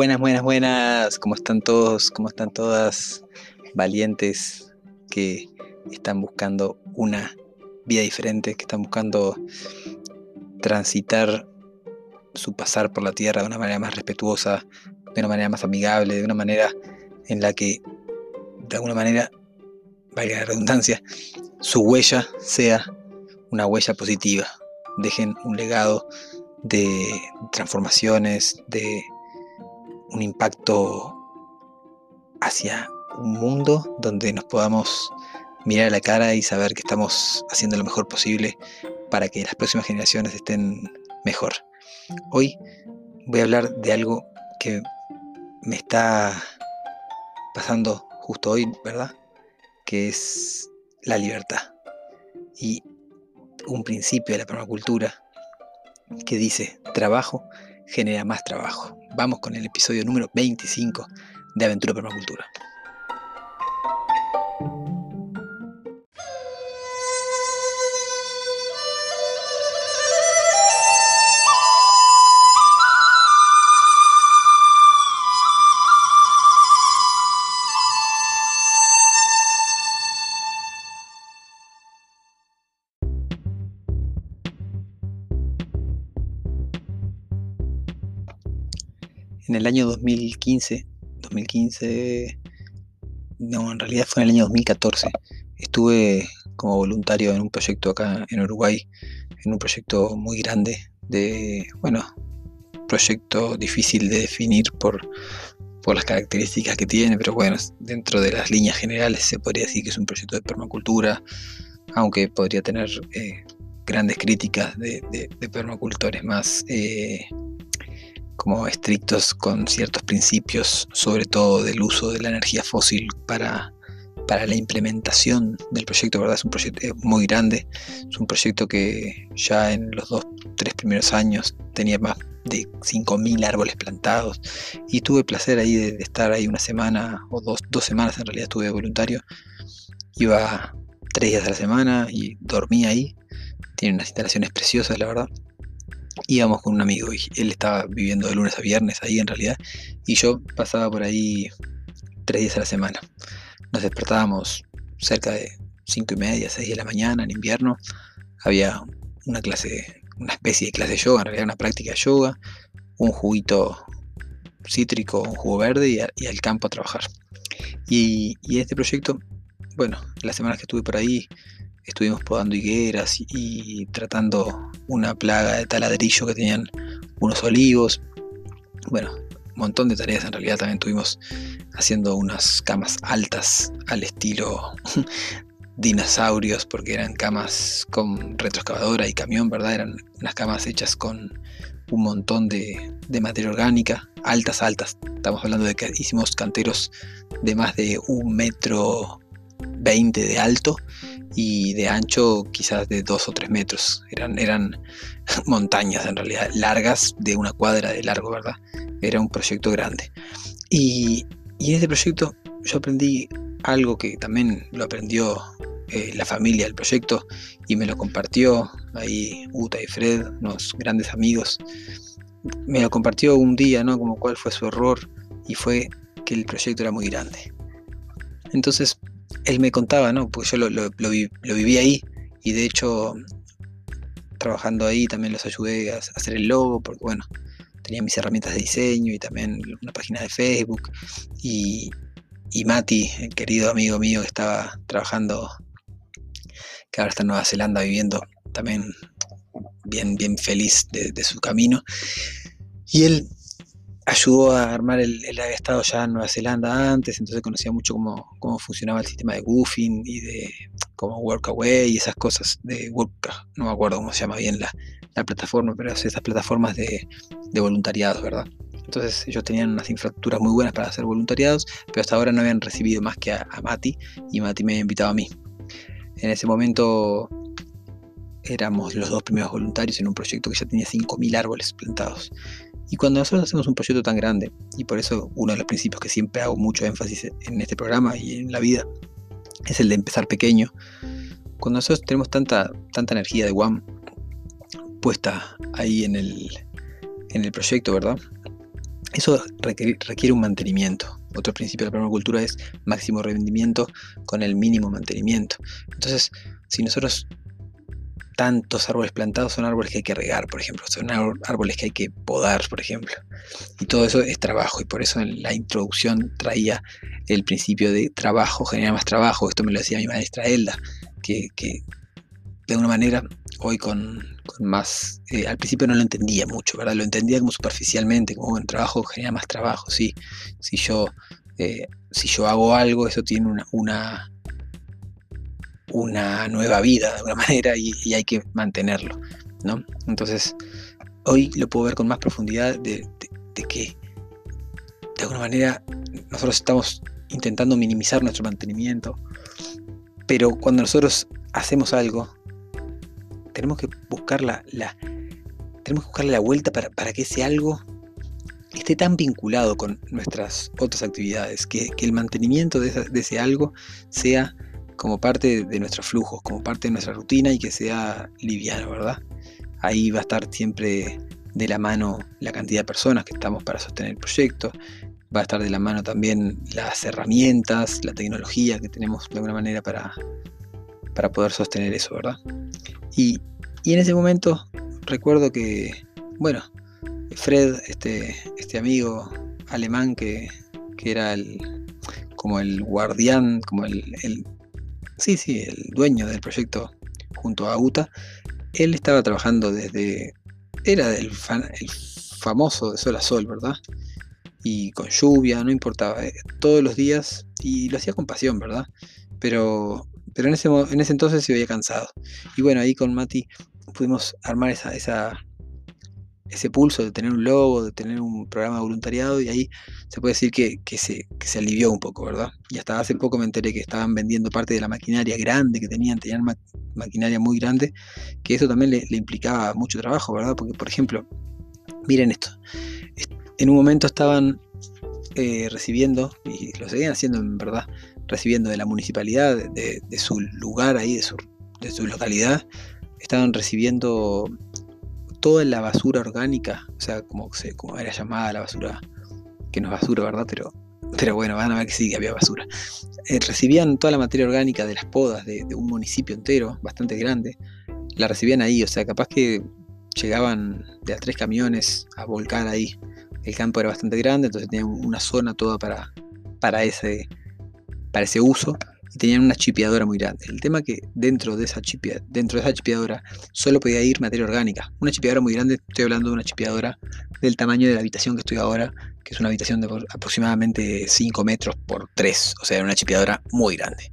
Buenas, buenas, buenas. ¿Cómo están todos? ¿Cómo están todas? Valientes que están buscando una vida diferente, que están buscando transitar su pasar por la tierra de una manera más respetuosa, de una manera más amigable, de una manera en la que, de alguna manera, valga la redundancia, su huella sea una huella positiva. Dejen un legado de transformaciones, de un impacto hacia un mundo donde nos podamos mirar a la cara y saber que estamos haciendo lo mejor posible para que las próximas generaciones estén mejor. Hoy voy a hablar de algo que me está pasando justo hoy, ¿verdad? Que es la libertad. Y un principio de la permacultura que dice, trabajo genera más trabajo. Vamos con el episodio número 25 de Aventura Permacultura. En el año 2015, 2015, no, en realidad fue en el año 2014, estuve como voluntario en un proyecto acá en Uruguay, en un proyecto muy grande de, bueno, proyecto difícil de definir por, por las características que tiene, pero bueno, dentro de las líneas generales se podría decir que es un proyecto de permacultura, aunque podría tener eh, grandes críticas de, permacultores más eh, como estrictos con ciertos principios, sobre todo del uso de la energía fósil para, para la implementación del proyecto, ¿verdad? Es un proyecto muy grande, es un proyecto que ya en los dos, tres primeros años tenía más de 5.000 árboles plantados y tuve placer ahí de, estar ahí una semana o dos, dos semanas en realidad estuve voluntario, iba tres días a la semana y dormía ahí, tiene unas instalaciones preciosas la verdad íbamos con un amigo y él estaba viviendo de lunes a viernes ahí en realidad y yo pasaba por ahí tres días a la semana. Nos despertábamos cerca de cinco y media, seis de la mañana en invierno. Había una clase, una especie de clase de yoga, en realidad una práctica de yoga, un juguito cítrico, un jugo verde y, al campo a trabajar. Y, y este proyecto, bueno, las semanas que estuve por ahí estuvimos podando higueras y, tratando una plaga de taladrillo que tenían unos olivos. Bueno, un montón de tareas en realidad también estuvimos haciendo unas camas altas al estilo dinosaurios porque eran camas con retroexcavadora y camión, ¿verdad? Eran unas camas hechas con un montón de, de materia orgánica, altas, altas. Estamos hablando de que hicimos canteros de más de un metro 20 de alto y de ancho quizás de 2 o 3 metros. Eran, eran montañas en realidad, largas de una cuadra de largo, ¿verdad? Era un proyecto grande. Y, en ese proyecto yo aprendí algo que también lo aprendió eh, la familia del proyecto y me lo compartió ahí Uta y Fred, unos grandes amigos. Me lo compartió un día, ¿no? Como cuál fue su error y fue que el proyecto era muy grande. Entonces él me contaba, ¿no? Porque yo lo, lo, viví ahí y de hecho trabajando ahí también los ayudé a hacer el logo porque bueno, tenía mis herramientas de diseño y también una página de Facebook y, y Mati, el querido amigo mío que estaba trabajando, que ahora está en Nueva Zelanda viviendo también bien, bien feliz de su camino. Y él ayudó a armar el, el, había estado ya en Nueva Zelanda antes, entonces conocía mucho cómo, cómo funcionaba el sistema de goofing y de cómo workaway y esas cosas de work, no me acuerdo cómo se llama bien la, la plataforma, pero esas plataformas de, de voluntariados, ¿verdad? Entonces ellos tenían unas infraestructuras muy buenas para hacer voluntariados, pero hasta ahora no habían recibido más que a, Mati y Mati me había invitado a mí. En ese momento éramos los dos primeros voluntarios en un proyecto que ya tenía 5.000 árboles plantados. Y cuando nosotros hacemos un proyecto tan grande, y por eso uno de los principios que siempre hago mucho énfasis en este programa y en la vida, es el de empezar pequeño. Cuando nosotros tenemos tanta, tanta energía de WAM puesta ahí en el, en el proyecto, ¿verdad? Eso requiere, un mantenimiento. Otro principio de la permacultura es máximo rendimiento con el mínimo mantenimiento. Entonces, si nosotros tantos árboles plantados son árboles que hay que regar, por ejemplo, son árboles que hay que podar, por ejemplo. Y todo eso es trabajo, y por eso en la introducción traía el principio de trabajo genera más trabajo. Esto me lo decía mi maestra Elda, que, que de alguna manera hoy con, más, eh, al principio no lo entendía mucho, ¿verdad? Lo entendía como superficialmente, como el trabajo genera más trabajo, sí. Si yo, eh, si yo hago algo, eso tiene una, una, una nueva vida de alguna manera y, hay que mantenerlo, ¿no? Entonces, hoy lo puedo ver con más profundidad de, que de alguna manera nosotros estamos intentando minimizar nuestro mantenimiento, pero cuando nosotros hacemos algo, tenemos que buscar la, tenemos que buscarle la vuelta para, que ese algo esté tan vinculado con nuestras otras actividades, que, el mantenimiento de, ese algo sea como parte de nuestros flujos, como parte de nuestra rutina y que sea liviano, ¿verdad? Ahí va a estar siempre de la mano la cantidad de personas que estamos para sostener el proyecto, va a estar de la mano también las herramientas, la tecnología que tenemos de alguna manera para, para poder sostener eso, ¿verdad? Y, en ese momento recuerdo que, bueno, Fred, este, este amigo alemán que, era el, como el guardián, como el, sí, sí, el dueño del proyecto junto a UTA, él estaba trabajando desde, era del el famoso de sol a sol, ¿verdad? Y con lluvia, no importaba, eh, todos los días, y lo hacía con pasión, ¿verdad? Pero pero en ese, en ese entonces se veía cansado. Y bueno, ahí con Mati pudimos armar esa, esa, ese pulso de tener un logo, de tener un programa de voluntariado, y ahí se puede decir que, se, alivió un poco, ¿verdad? Y hasta hace poco me enteré que estaban vendiendo parte de la maquinaria grande que tenían, tenían maquinaria muy grande, que eso también le, implicaba mucho trabajo, ¿verdad? Porque, por ejemplo, miren esto, en un momento estaban eh, recibiendo, y lo seguían haciendo en verdad, recibiendo de la municipalidad, de, su lugar ahí, de su, de su, localidad, estaban recibiendo toda la basura orgánica, o sea, como, como era llamada la basura, que no es basura, ¿verdad? Pero, pero bueno, van a ver que sí, que había basura. Eh, recibían toda la materia orgánica de las podas de, un municipio entero, bastante grande, la recibían ahí, o sea, capaz que llegaban de a tres camiones a volcar ahí. El campo era bastante grande, entonces tenían una zona toda para, para ese, para ese uso tenían una chipeadora muy grande. El tema que dentro de esa dentro de esa chipeadora solo podía ir materia orgánica. Una chipeadora muy grande, estoy hablando de una chipeadora del tamaño de la habitación que estoy ahora, que es una habitación de aproximadamente 5 metros por 3, o sea, era una chipeadora muy grande.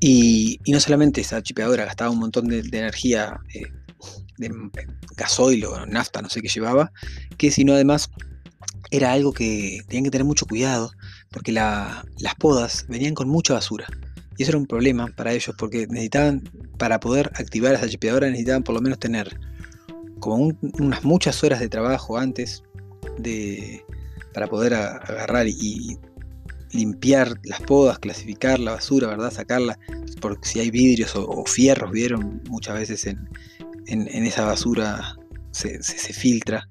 Y, no solamente esa chipeadora gastaba un montón de, energía eh, de gasoil o nafta, no sé qué llevaba, que sino además era algo que tenían que tener mucho cuidado, porque las podas venían con mucha basura. Y eso era un problema para ellos, porque necesitaban, para poder activar esa chipeadora, necesitaban por lo menos tener como unas muchas horas de trabajo antes de, para poder agarrar y, limpiar las podas, clasificar la basura, ¿verdad? Sacarla, porque si hay vidrios o, fierros, vieron muchas veces en, esa basura se filtra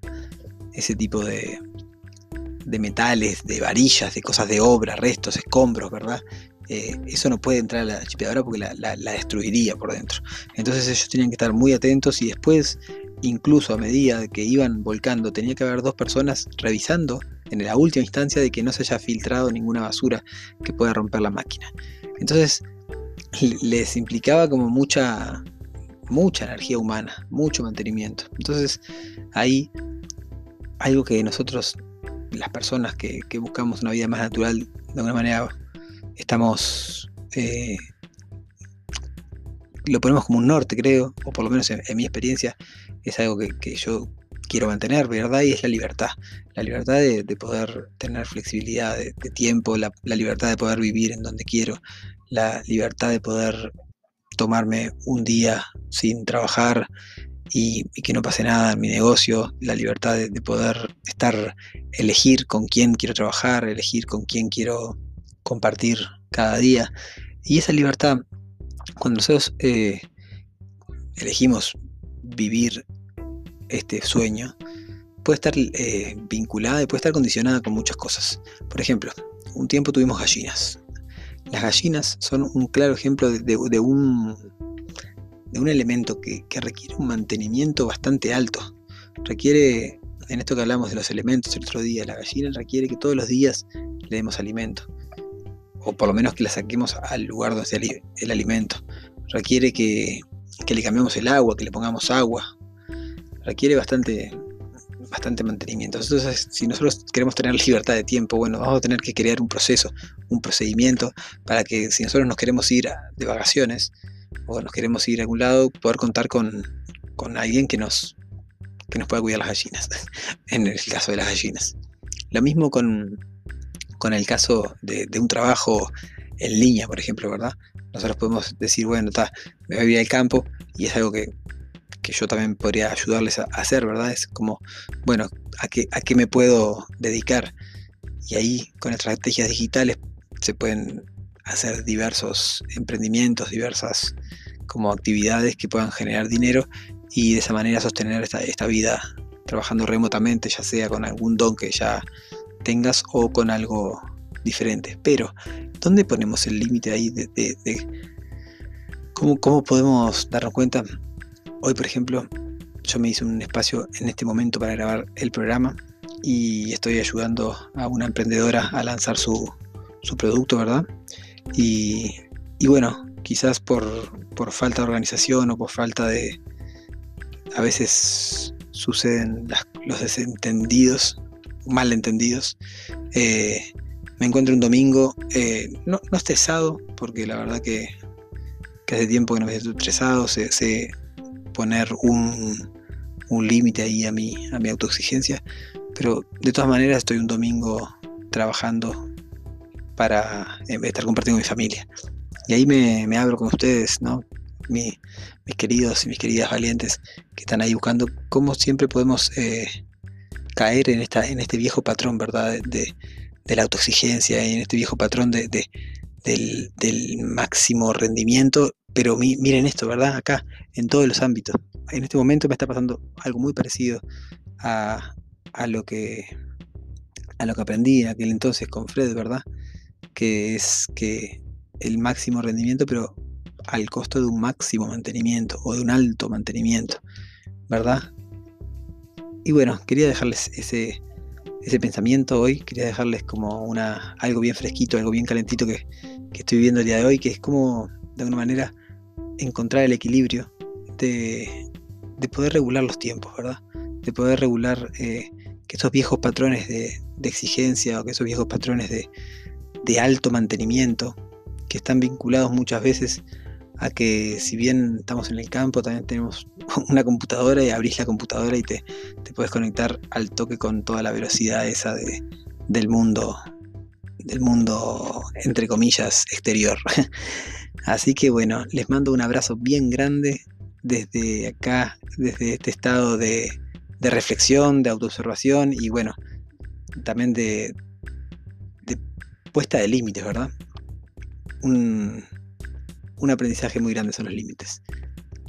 ese tipo de, de metales, de varillas, de cosas de obra, restos, escombros, ¿verdad? Eh, eso no puede entrar a la chipeadora porque la, destruiría por dentro. Entonces ellos tenían que estar muy atentos y después, incluso a medida que iban volcando, tenía que haber dos personas revisando en la última instancia de que no se haya filtrado ninguna basura que pueda romper la máquina. Entonces les implicaba como mucha, mucha energía humana, mucho mantenimiento. Entonces ahí algo que nosotros las personas que, buscamos una vida más natural, de alguna manera estamos, eh, lo ponemos como un norte, creo, o por lo menos en, mi experiencia, es algo que, yo quiero mantener, ¿verdad? Y es la libertad. La libertad de, poder tener flexibilidad de, tiempo, la, libertad de poder vivir en donde quiero, la libertad de poder tomarme un día sin trabajar y, que no pase nada en mi negocio, la libertad de, poder estar, elegir con quién quiero trabajar, elegir con quién quiero compartir cada día. Y esa libertad, cuando nosotros eh, elegimos vivir este sueño, puede estar eh, vinculada y puede estar condicionada con muchas cosas. Por ejemplo, un tiempo tuvimos gallinas. Las gallinas son un claro ejemplo de, un, de un elemento que, requiere un mantenimiento bastante alto. Requiere, en esto que hablamos de los elementos el otro día, la gallina requiere que todos los días le demos alimento. O por lo menos que la saquemos al lugar donde está el alimento. Requiere que, que le cambiemos el agua, que le pongamos agua. Requiere bastante, bastante mantenimiento. Entonces, si nosotros queremos tener libertad de tiempo, bueno, vamos a tener que crear un proceso, un procedimiento para que si nosotros nos queremos ir de vacaciones o nos queremos ir a algún lado, poder contar con, alguien que nos, que nos pueda cuidar las gallinas, en el caso de las gallinas. Lo mismo con, con el caso de, un trabajo en línea, por ejemplo, ¿verdad? Nosotros podemos decir, bueno, está, me voy a ir al campo y es algo que, yo también podría ayudarles a, hacer, ¿verdad? Es como, bueno, ¿a qué, ¿a qué me puedo dedicar? Y ahí con estrategias digitales se pueden hacer diversos emprendimientos, diversas como actividades que puedan generar dinero y de esa manera sostener esta, esta vida trabajando remotamente, ya sea con algún don que ya tengas o con algo diferente. Pero ¿Dónde ponemos el límite ahí de, ¿cómo, cómo, podemos darnos cuenta? Hoy, por ejemplo, yo me hice un espacio en este momento para grabar el programa y estoy ayudando a una emprendedora a lanzar su, producto, ¿verdad? Y, bueno, quizás por, falta de organización o por falta de... A veces suceden los desentendidos, malentendidos. Eh, me encuentro un domingo, eh, no, estresado, porque la verdad que, hace tiempo que no me siento estresado, sé, poner un, límite ahí a mi, a mi autoexigencia, pero de todas maneras estoy un domingo trabajando para estar compartiendo mi familia. Y ahí me, abro con ustedes, ¿no? mis queridos y mis queridas valientes que están ahí buscando cómo siempre podemos eh, caer en, esta, en este viejo patrón, ¿verdad? de, la autoexigencia y en este viejo patrón de, del, máximo rendimiento. Pero miren esto, ¿verdad? Acá, en todos los ámbitos. En este momento me está pasando algo muy parecido a, lo que aprendí en aquel entonces con Fred, ¿verdad? Que es que el máximo rendimiento, pero al costo de un máximo mantenimiento o de un alto mantenimiento, ¿verdad? Y bueno, quería dejarles ese, ese pensamiento hoy. Quería dejarles como una, algo bien fresquito, algo bien calentito que, estoy viviendo el día de hoy, que es como, de alguna manera, encontrar el equilibrio de, poder regular los tiempos, ¿verdad? De poder regular eh, que esos viejos patrones de, exigencia o que esos viejos patrones de, de alto mantenimiento, que están vinculados muchas veces a que si bien estamos en el campo, también tenemos una computadora y abrís la computadora y te, te puedes conectar al toque con toda la velocidad esa de, del mundo, del mundo, entre comillas, exterior. Así que bueno, les mando un abrazo bien grande desde acá, desde este estado de, de reflexión, de autoobservación y bueno, también de, de puesta de límites, ¿verdad? Un, un aprendizaje muy grande son los límites.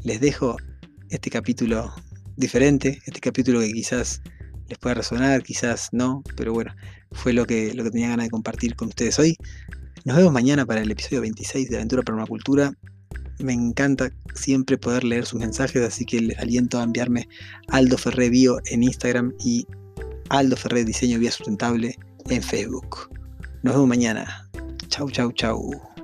Les dejo este capítulo diferente, este capítulo que quizás les pueda resonar, quizás no, pero bueno, fue lo que, lo que tenía ganas de compartir con ustedes hoy. Nos vemos mañana para el episodio 26 de Aventura Permacultura. Me encanta siempre poder leer sus mensajes, así que les aliento a enviarme Aldo Ferré Bio en Instagram y Aldo Ferré Diseño Vía Sustentable en Facebook. Nos vemos mañana. Chau, chau, chau.